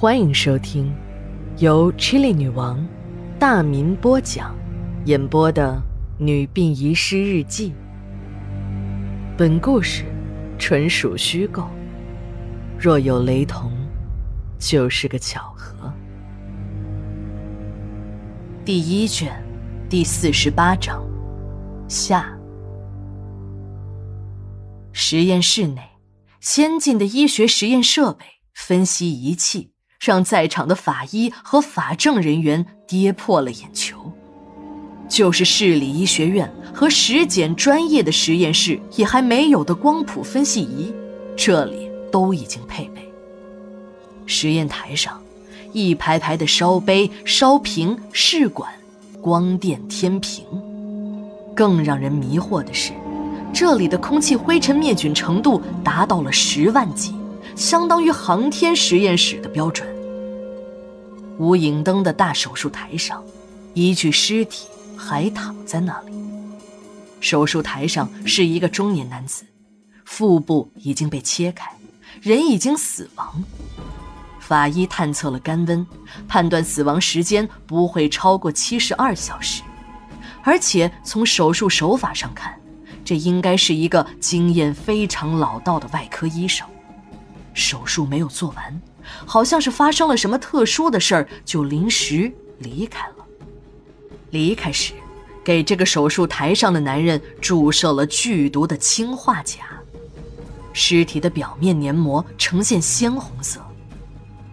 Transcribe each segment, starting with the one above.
欢迎收听由 Chili 女王大民播讲、演播的《女病遗失日记》。本故事纯属虚构，若有雷同，就是个巧合。第一卷，第四十八章，下。实验室内，先进的医学实验设备、分析仪器。让在场的法医和法证人员跌破了眼球，就是市里医学院和实检专业的实验室也还没有的光谱分析仪，这里都已经配备。实验台上，一排排的烧杯、烧瓶、试管、光电天平。更让人迷惑的是，这里的空气灰尘灭菌程度达到了十万级。相当于航天实验室的标准。无影灯的大手术台上，一具尸体还躺在那里。手术台上是一个中年男子，腹部已经被切开，人已经死亡。法医探测了肝温，判断死亡时间不会超过七十二小时，而且从手术手法上看，这应该是一个经验非常老道的外科医生。手术没有做完，好像是发生了什么特殊的事儿，就临时离开了。离开时，给这个手术台上的男人注射了剧毒的氰化钾。尸体的表面黏膜呈现鲜红色，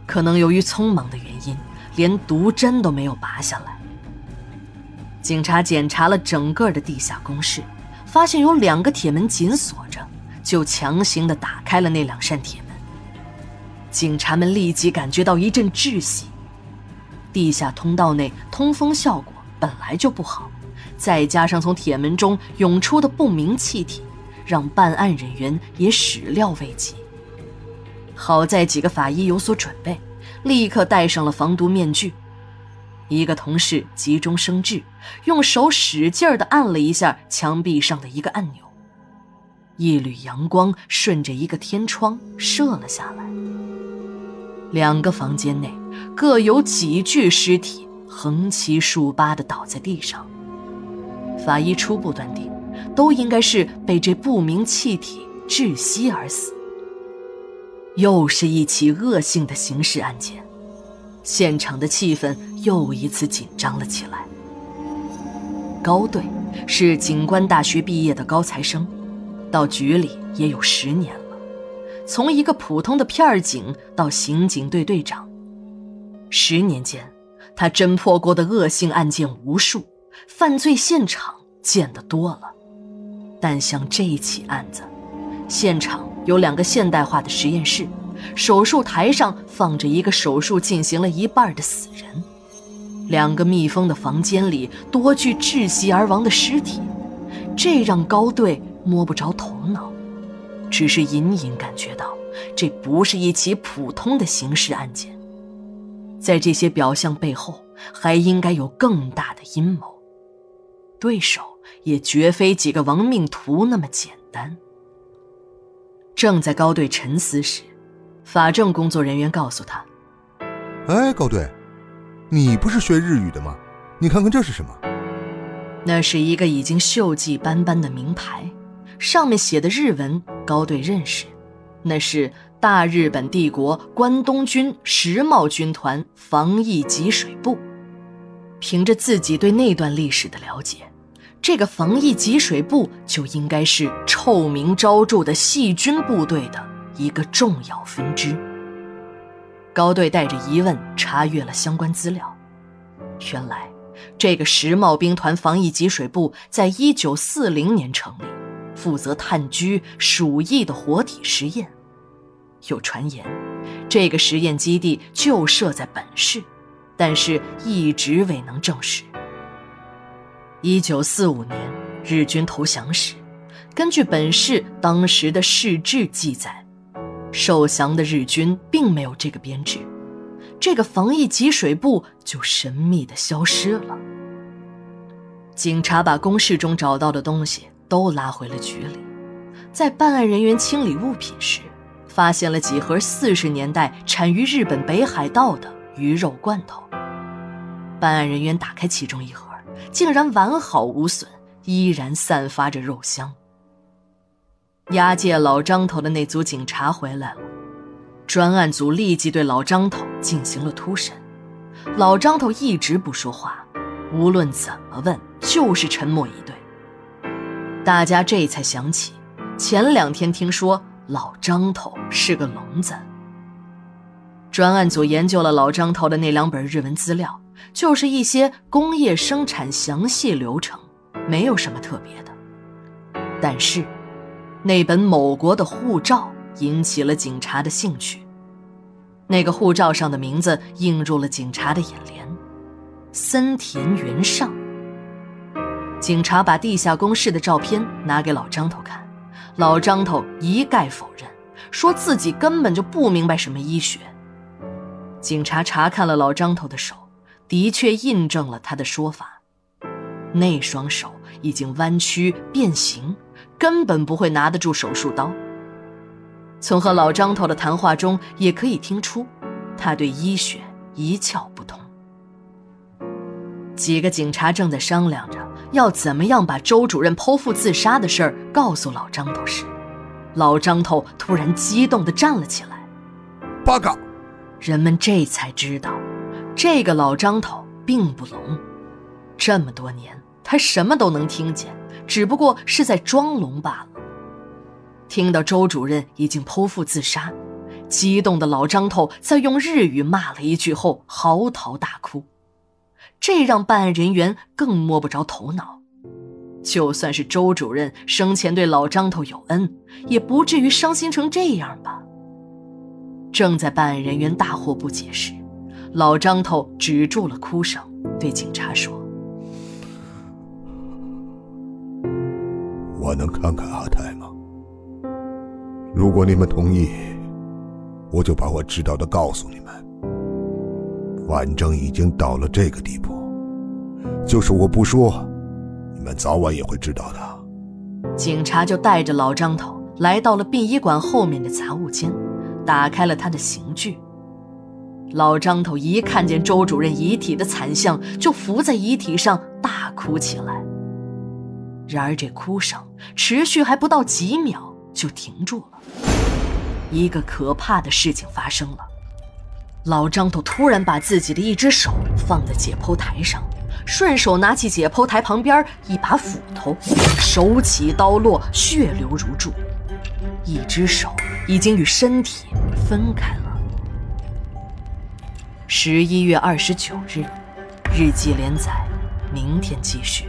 可能由于匆忙的原因，连毒针都没有拔下来。警察检查了整个的地下工事，发现有两个铁门紧锁着，就强行的打开了那两扇铁门。警察们立即感觉到一阵窒息。地下通道内通风效果本来就不好，再加上从铁门中涌出的不明气体，让办案人员也始料未及。好在几个法医有所准备，立刻戴上了防毒面具。一个同事急中生智，用手使劲儿地按了一下墙壁上的一个按钮，一缕阳光顺着一个天窗射了下来。两个房间内各有几具尸体横七竖八地倒在地上。法医初步断定，都应该是被这不明气体窒息而死。又是一起恶性的刑事案件，现场的气氛又一次紧张了起来。高队是警官大学毕业的高材生，到局里也有十年了。从一个普通的片警到刑警队队长，十年间，他侦破过的恶性案件无数，犯罪现场见得多了。但像这一起案子，现场有两个现代化的实验室，手术台上放着一个手术进行了一半的死人，两个密封的房间里多具窒息而亡的尸体，这让高队摸不着头脑。只是隐隐感觉到，这不是一起普通的刑事案件，在这些表象背后，还应该有更大的阴谋，对手也绝非几个亡命徒那么简单。正在高队沉思时，法政工作人员告诉他：“哎，高队，你不是学日语的吗？你看看这是什么？”那是一个已经锈迹斑斑的名牌。上面写的日文，高队认识，那是大日本帝国关东军石茂军团防疫给水部。凭着自己对那段历史的了解，这个防疫给水部就应该是臭名昭著的细菌部队的一个重要分支。高队带着疑问查阅了相关资料，原来，这个石茂兵团防疫给水部在一九四零年成立。负责炭疽、鼠疫的活体实验，有传言，这个实验基地就设在本市，但是一直未能证实。一九四五年日军投降时，根据本市当时的市志记载，受降的日军并没有这个编制，这个防疫给水部就神秘的消失了。警察把公示中找到的东西。都拉回了局里，在办案人员清理物品时，发现了几盒四十年代产于日本北海道的鱼肉罐头。办案人员打开其中一盒，竟然完好无损，依然散发着肉香。押解老张头的那组警察回来了，专案组立即对老张头进行了突审。老张头一直不说话，无论怎么问，就是沉默以对。大家这才想起，前两天听说老张头是个聋子。专案组研究了老张头的那两本日文资料，就是一些工业生产详细流程，没有什么特别的。但是。那本某国的护照引起了警察的兴趣。那个护照上的名字映入了警察的眼帘：森田元上。警察把地下工事的照片拿给老张头看，老张头一概否认，说自己根本就不明白什么医学。警察查看了老张头的手，的确印证了他的说法，那双手已经弯曲变形。根本不会拿得住手术刀。从和老张头的谈话中也可以听出，他对医学一窍不通。几个警察正在商量着要怎么样把周主任剖腹自杀的事儿告诉老张头时，老张头突然激动地站了起来。报告！人们这才知道，这个老张头并不聋，这么多年他什么都能听见。只不过是在装聋罢了。听到周主任已经剖腹自杀，激动的老张头在用日语骂了一句后嚎啕大哭，这让办案人员更摸不着头脑。就算是周主任生前对老张头有恩，也不至于伤心成这样吧？正在办案人员大惑不解时，老张头止住了哭声，对警察说。我能看看阿泰吗？如果你们同意，我就把我知道的告诉你们。反正已经到了这个地步，就是我不说，你们早晚也会知道的。警察就带着老张头来到了殡仪馆后面的杂物间，打开了他的刑具。老张头一看见周主任遗体的惨相，就伏在遗体上大哭起来。然而，这哭声持续还不到几秒就停住了。一个可怕的事情发生了：老张头突然把自己的一只手放在解剖台上，顺手拿起解剖台旁边一把斧头，手起刀落，血流如注。一只手已经与身体分开了。十一月二十九日，日记连载，明天继续。